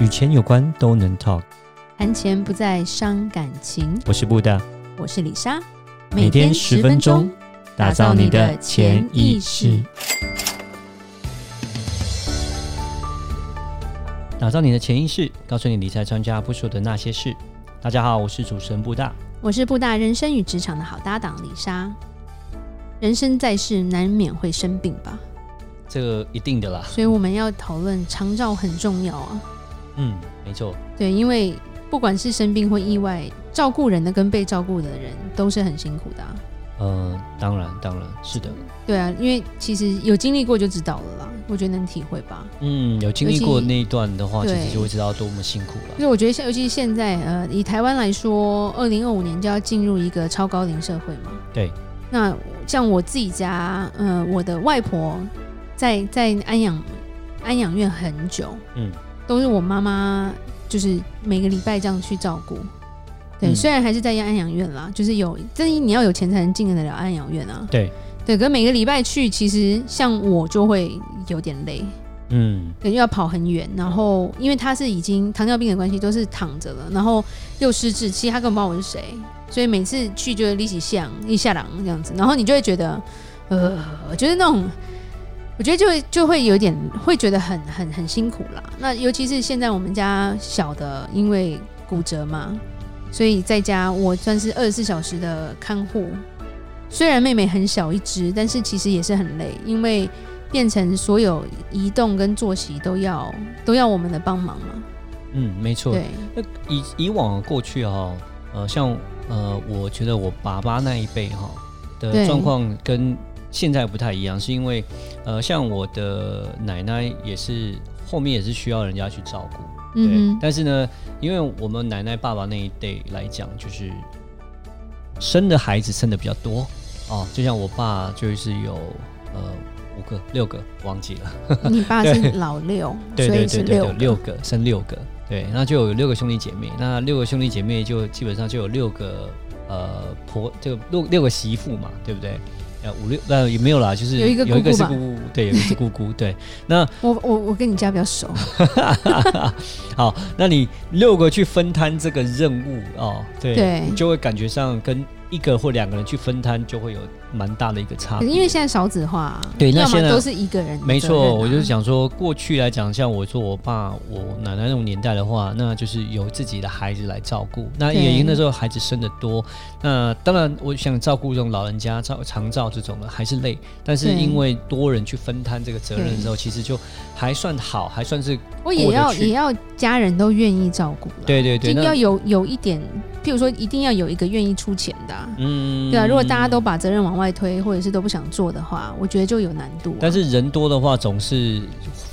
与钱有关都能 talk，谈钱不再伤感情。我是布大，我是李莎，每天十分钟，打造你的潜意识，打造你的潜意识，告诉你理财专家不说的那些事。大家好，我是主持人布大，我是布大人生与职场的好搭档李莎。人生在世，难免会生病吧？这个一定的啦。所以我们要讨论长照很重要啊。嗯，没错。对，因为不管是生病或意外，照顾人的跟被照顾的人都是很辛苦的啊。呃，当然，当然是的。对啊，因为其实有经历过就知道了啦，我觉得能体会吧。嗯，有经历过那一段的话，其实就会知道多么辛苦了。因为我觉得，尤其是现在，呃，以台湾来说，二零二五年就要进入一个超高龄社会嘛。对。那像我自己家，呃，我的外婆在在安养安养院很久，嗯。都是我妈妈，就是每个礼拜这样去照顾。对，嗯、虽然还是在安养院啦，就是有，但是你要有钱才能进得了安养院啊。对，对，可是每个礼拜去，其实像我就会有点累，嗯，对，又要跑很远，然后因为他是已经糖尿病的关系，都是躺着了，然后又失智，其实他根本不知道我是谁，所以每次去就是立起像一下狼这样子，然后你就会觉得，呃，就是那种。我觉得就会就会有点会觉得很很很辛苦啦。那尤其是现在我们家小的因为骨折嘛，所以在家我算是二十四小时的看护。虽然妹妹很小一只，但是其实也是很累，因为变成所有移动跟作息都要都要我们的帮忙嘛。嗯，没错。对。那以以往过去哈、哦，呃，像呃，我觉得我爸爸那一辈哈、哦、的状况跟。现在不太一样，是因为，呃，像我的奶奶也是后面也是需要人家去照顾，对。嗯、但是呢，因为我们奶奶爸爸那一代来讲，就是生的孩子生的比较多哦，就像我爸就是有呃五个六个忘记了。你爸是老六，对对对对，六六个生六个，对，那就有六个兄弟姐妹，那六个兄弟姐妹就基本上就有六个呃婆，这个六六个媳妇嘛，对不对？五六呃也没有啦，就是有一个有一个是姑姑，对，有一个是姑姑，对。那我我我跟你家比较熟。好，那你六个去分摊这个任务哦，对，对就会感觉上跟。一个或两个人去分摊，就会有蛮大的一个差别。因为现在少子化，对，那现在都是一个人。没错，我就是想说，过去来讲，像我做我爸、我奶奶那种年代的话，那就是由自己的孩子来照顾。那也因为那时候孩子生的多，那当然我想照顾这种老人家、照长照这种的还是累。但是因为多人去分摊这个责任的时候，其实就还算好，还算是。我也要也要家人都愿意照顾。对对对，要有有一点。譬如说，一定要有一个愿意出钱的，嗯，对啊。如果大家都把责任往外外推，或者是都不想做的话，我觉得就有难度。但是人多的话，总是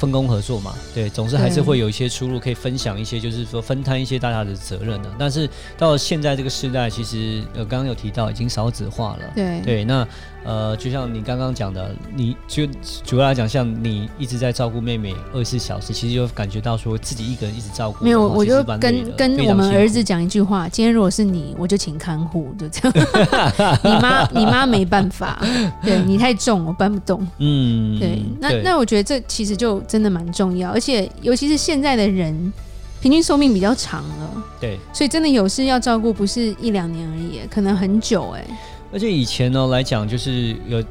分工合作嘛，对，总是还是会有一些出路，可以分享一些，就是说分摊一些大家的责任的。但是到了现在这个时代，其实呃，刚刚有提到已经少子化了，对对，那。呃，就像你刚刚讲的，你就主要来讲，像你一直在照顾妹妹二十四小时，其实就感觉到说自己一个人一直照顾。没有，我就跟跟我们儿子讲一句话：今天如果是你，我就请看护，就这样。你妈，你妈没办法，对你太重，我搬不动。嗯，对。那对那我觉得这其实就真的蛮重要，而且尤其是现在的人，平均寿命比较长了。对，所以真的有事要照顾，不是一两年而已，可能很久哎。而且以前呢来讲，就是有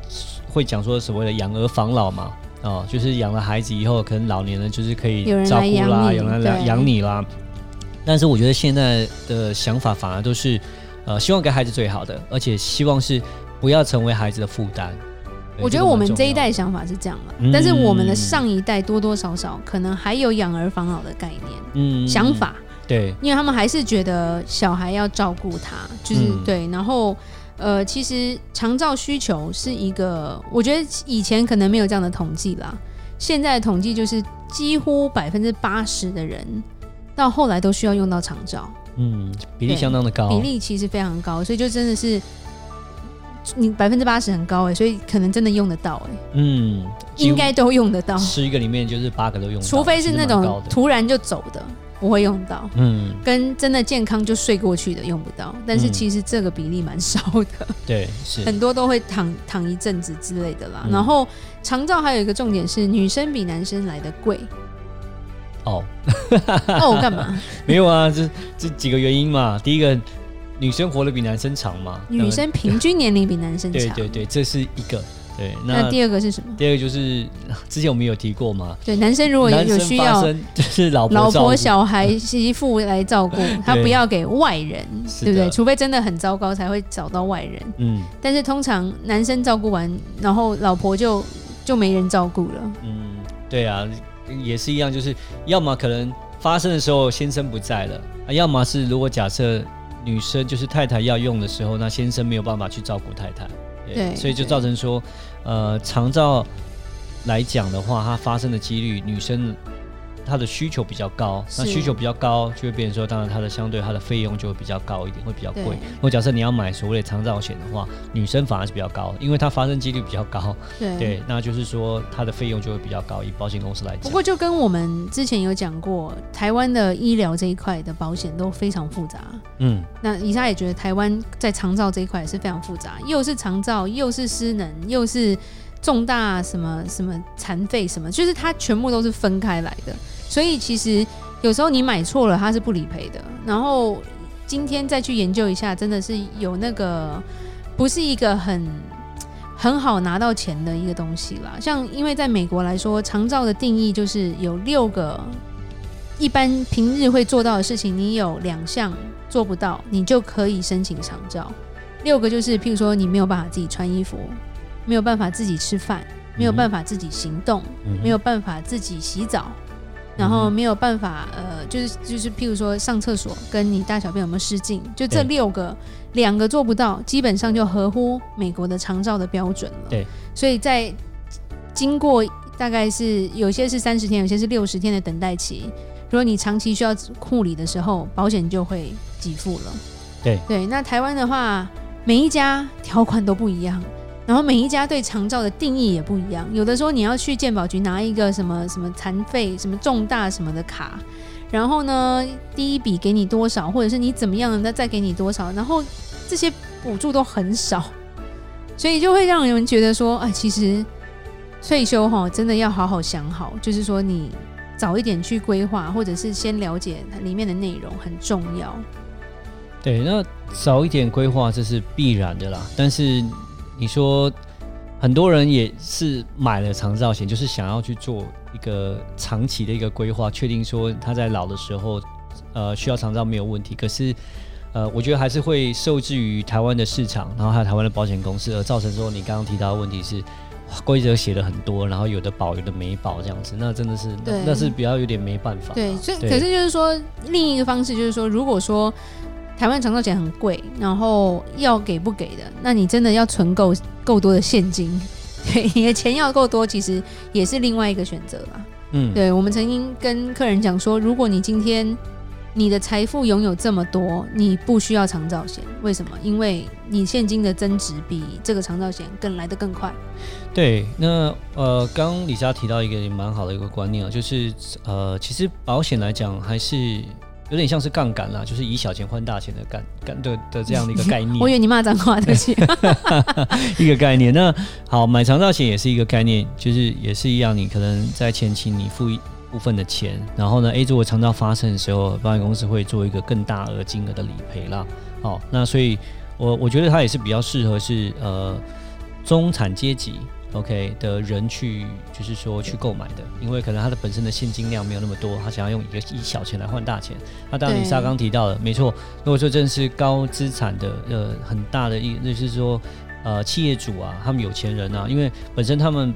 会讲说所谓的养儿防老嘛，哦，就是养了孩子以后，可能老年人就是可以照顾啦，有人来养你啦。但是我觉得现在的想法反而都是，呃，希望给孩子最好的，而且希望是不要成为孩子的负担。我觉得我们这一代想法是这样的，嗯、但是我们的上一代多多少少可能还有养儿防老的概念，嗯，想法。对，因为他们还是觉得小孩要照顾他，就是、嗯、对，然后。呃，其实长照需求是一个，我觉得以前可能没有这样的统计啦。现在的统计就是几乎百分之八十的人到后来都需要用到长照，嗯，比例相当的高，比例其实非常高，所以就真的是你百分之八十很高哎，所以可能真的用得到哎，嗯，应该都用得到，十一个里面就是八个都用到，除非是那种突然就走的。不会用到，嗯，跟真的健康就睡过去的用不到，但是其实这个比例蛮少的，对，是。很多都会躺躺一阵子之类的啦。然后长照还有一个重点是，女生比男生来的贵，哦，那我，干嘛？没有啊，这这几个原因嘛。第一个，女生活得比男生长嘛。女生平均年龄比男生长。对对对，这是一个。对，那，那第二个是什么？第二个就是之前我们有提过嘛。对，男生如果有需要，就是老婆、老婆、小孩、媳妇来照顾，他不要给外人，对不对？除非真的很糟糕，才会找到外人。嗯。但是通常男生照顾完，然后老婆就就没人照顾了。嗯，对啊，也是一样，就是要么可能发生的时候先生不在了，啊，要么是如果假设女生就是太太要用的时候，那先生没有办法去照顾太太。对，所以就造成说，呃，长照来讲的话，它发生的几率，女生她的需求比较高，那需求比较高，就会变成说，当然它的相对它的费用就会比较高一点，会比较贵。如果假设你要买所谓的长照险的话，女生反而是比较高，因为它发生几率比较高。对，对，那就是说它的费用就会比较高，以保险公司来讲。不过就跟我们之前有讲过，台湾的医疗这一块的保险都非常复杂。嗯，那以莎也觉得台湾在长照这一块也是非常复杂，又是长照，又是失能，又是重大什么什么残废什么，就是它全部都是分开来的。所以其实有时候你买错了，它是不理赔的。然后今天再去研究一下，真的是有那个不是一个很很好拿到钱的一个东西啦。像因为在美国来说，长照的定义就是有六个一般平日会做到的事情，你有两项。做不到，你就可以申请长照。六个就是，譬如说，你没有办法自己穿衣服，没有办法自己吃饭，没有办法自己行动，嗯、没有办法自己洗澡，嗯、然后没有办法，呃，就是就是，譬如说上厕所，跟你大小便有没有失禁，就这六个，两个做不到，基本上就合乎美国的长照的标准了。对，所以在经过大概是有些是三十天，有些是六十天的等待期。如果你长期需要护理的时候，保险就会给付了。对对，那台湾的话，每一家条款都不一样，然后每一家对长照的定义也不一样。有的时候你要去健保局拿一个什么什么残废、什么重大什么的卡，然后呢，第一笔给你多少，或者是你怎么样，那再给你多少，然后这些补助都很少，所以就会让人觉得说，哎，其实退休哈，真的要好好想好，就是说你。早一点去规划，或者是先了解它里面的内容很重要。对，那早一点规划这是必然的啦。但是你说很多人也是买了长照险，就是想要去做一个长期的一个规划，确定说他在老的时候，呃，需要长照没有问题。可是，呃，我觉得还是会受制于台湾的市场，然后还有台湾的保险公司，而造成说你刚刚提到的问题是。规则写了很多，然后有的保，有的没保，这样子，那真的是，那，那是比较有点没办法。对，所以可是就是说，另一个方式就是说，如果说台湾长照险很贵，然后要给不给的，那你真的要存够够多的现金，对，你的钱要够多，其实也是另外一个选择啦。嗯，对，我们曾经跟客人讲说，如果你今天。你的财富拥有这么多，你不需要长照险，为什么？因为你现金的增值比这个长照险更来得更快。对，那呃，刚刚里莎提到一个也蛮好的一个观念啊，就是呃，其实保险来讲还是有点像是杠杆啦，就是以小钱换大钱的杠杆的的这样的一个概念。我以为你骂脏话，对不起。一个概念。那好，买长照险也是一个概念，就是也是一样，你可能在前期你付一。部分的钱，然后呢，A 如果长照发生的时候，保险公司会做一个更大额金额的理赔啦。好，那所以我我觉得它也是比较适合是呃中产阶级 OK 的人去，就是说去购买的，因为可能他的本身的现金量没有那么多，他想要用一个以小钱来换大钱。那当然李莎刚提到的没错，如果说真是高资产的呃很大的一，就是说呃企业主啊，他们有钱人啊，因为本身他们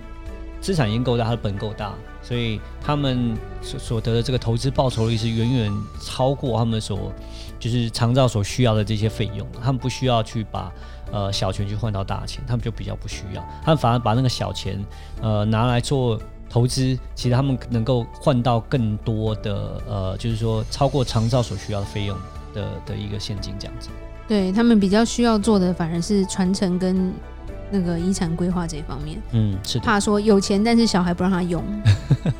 资产已经够大，他的本够大。所以他们所所得的这个投资报酬率是远远超过他们所就是长照所需要的这些费用，他们不需要去把呃小钱去换到大钱，他们就比较不需要，他们反而把那个小钱呃拿来做投资，其实他们能够换到更多的呃就是说超过长照所需要的费用的的一个现金这样子。对，他们比较需要做的反而是传承跟。那个遗产规划这一方面，嗯，是的，怕说有钱，但是小孩不让他用，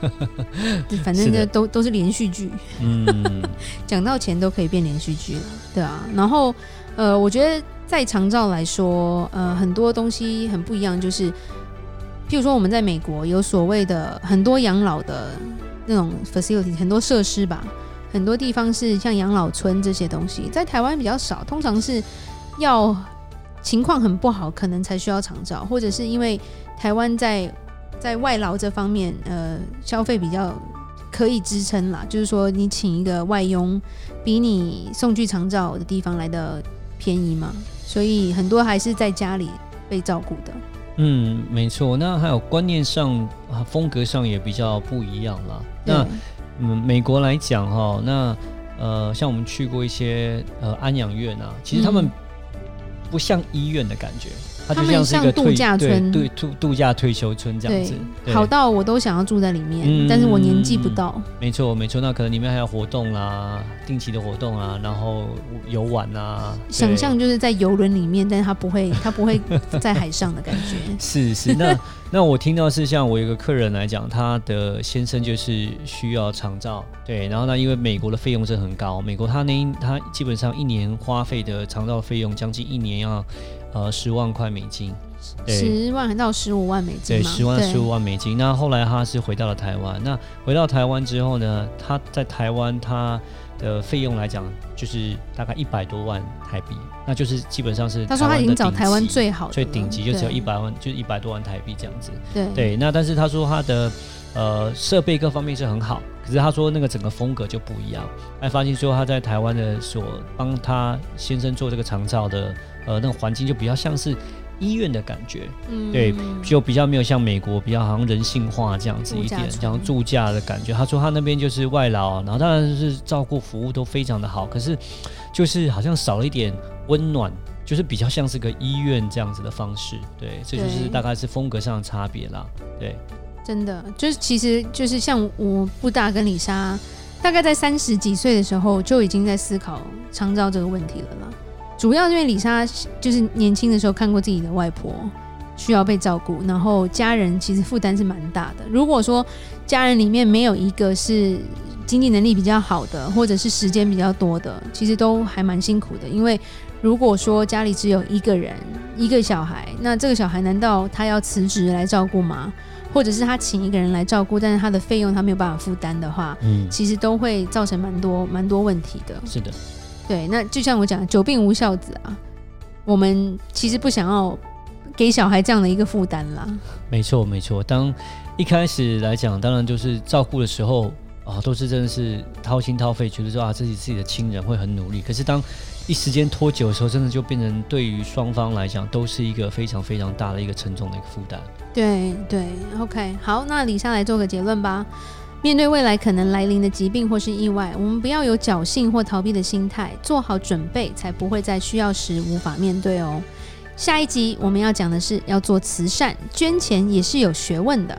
反正这都都是连续剧，嗯，讲到钱都可以变连续剧了，对啊。然后，呃，我觉得在长照来说，呃，很多东西很不一样，就是，譬如说我们在美国有所谓的很多养老的那种 facility 很多设施吧，很多地方是像养老村这些东西，在台湾比较少，通常是要情况很不好，可能才需要长照，或者是因为台湾在在外劳这方面，呃，消费比较可以支撑啦，就是说你请一个外佣，比你送去长照的地方来的便宜嘛，所以很多还是在家里被照顾的。嗯，没错。那还有观念上啊，风格上也比较不一样啦。那嗯，美国来讲哈，那呃，像我们去过一些呃安养院啊，其实他们不像医院的感觉。它就像是一个度假村，对度度假退休村这样子，好到我都想要住在里面，嗯、但是我年纪不到。没错没错，那可能里面还有活动啊，定期的活动啊，然后游玩啊。想象就是在游轮里面，但是它不会，它不会 在海上的感觉。是是，那 那我听到是像我有个客人来讲，他的先生就是需要长照，对，然后呢，因为美国的费用是很高，美国他那他基本上一年花费的长照费用将近一年要。呃，十万块美金，十万到十五万美金，对，十万十五万美金。那后来他是回到了台湾。那回到台湾之后呢，他在台湾他的费用来讲，就是大概一百多万台币，那就是基本上是。他说他已经找台湾最好的，最顶级就只有一百万，就是一百多万台币这样子。对对，那但是他说他的呃设备各方面是很好，可是他说那个整个风格就不一样。还发现说他在台湾的所帮他先生做这个长照的。呃，那个环境就比较像是医院的感觉，嗯，对，就比较没有像美国比较好像人性化这样子一点，像度假的感觉。他说他那边就是外劳，然后当然是照顾服务都非常的好，可是就是好像少了一点温暖，就是比较像是个医院这样子的方式。对，这就是大概是风格上的差别啦。对，真的就是其实就是像我布大跟李莎，大概在三十几岁的时候就已经在思考长照这个问题了啦。主要因为李莎就是年轻的时候看过自己的外婆需要被照顾，然后家人其实负担是蛮大的。如果说家人里面没有一个是经济能力比较好的，或者是时间比较多的，其实都还蛮辛苦的。因为如果说家里只有一个人一个小孩，那这个小孩难道他要辞职来照顾吗？或者是他请一个人来照顾，但是他的费用他没有办法负担的话，嗯，其实都会造成蛮多蛮多问题的。是的。对，那就像我讲的，久病无孝子啊。我们其实不想要给小孩这样的一个负担啦。没错，没错。当一开始来讲，当然就是照顾的时候啊，都是真的是掏心掏肺，觉得说啊，自己自己的亲人会很努力。可是当一时间拖久的时候，真的就变成对于双方来讲都是一个非常非常大的一个沉重的一个负担。对对，OK，好，那李莎来做个结论吧。面对未来可能来临的疾病或是意外，我们不要有侥幸或逃避的心态，做好准备，才不会在需要时无法面对哦。下一集我们要讲的是要做慈善，捐钱也是有学问的。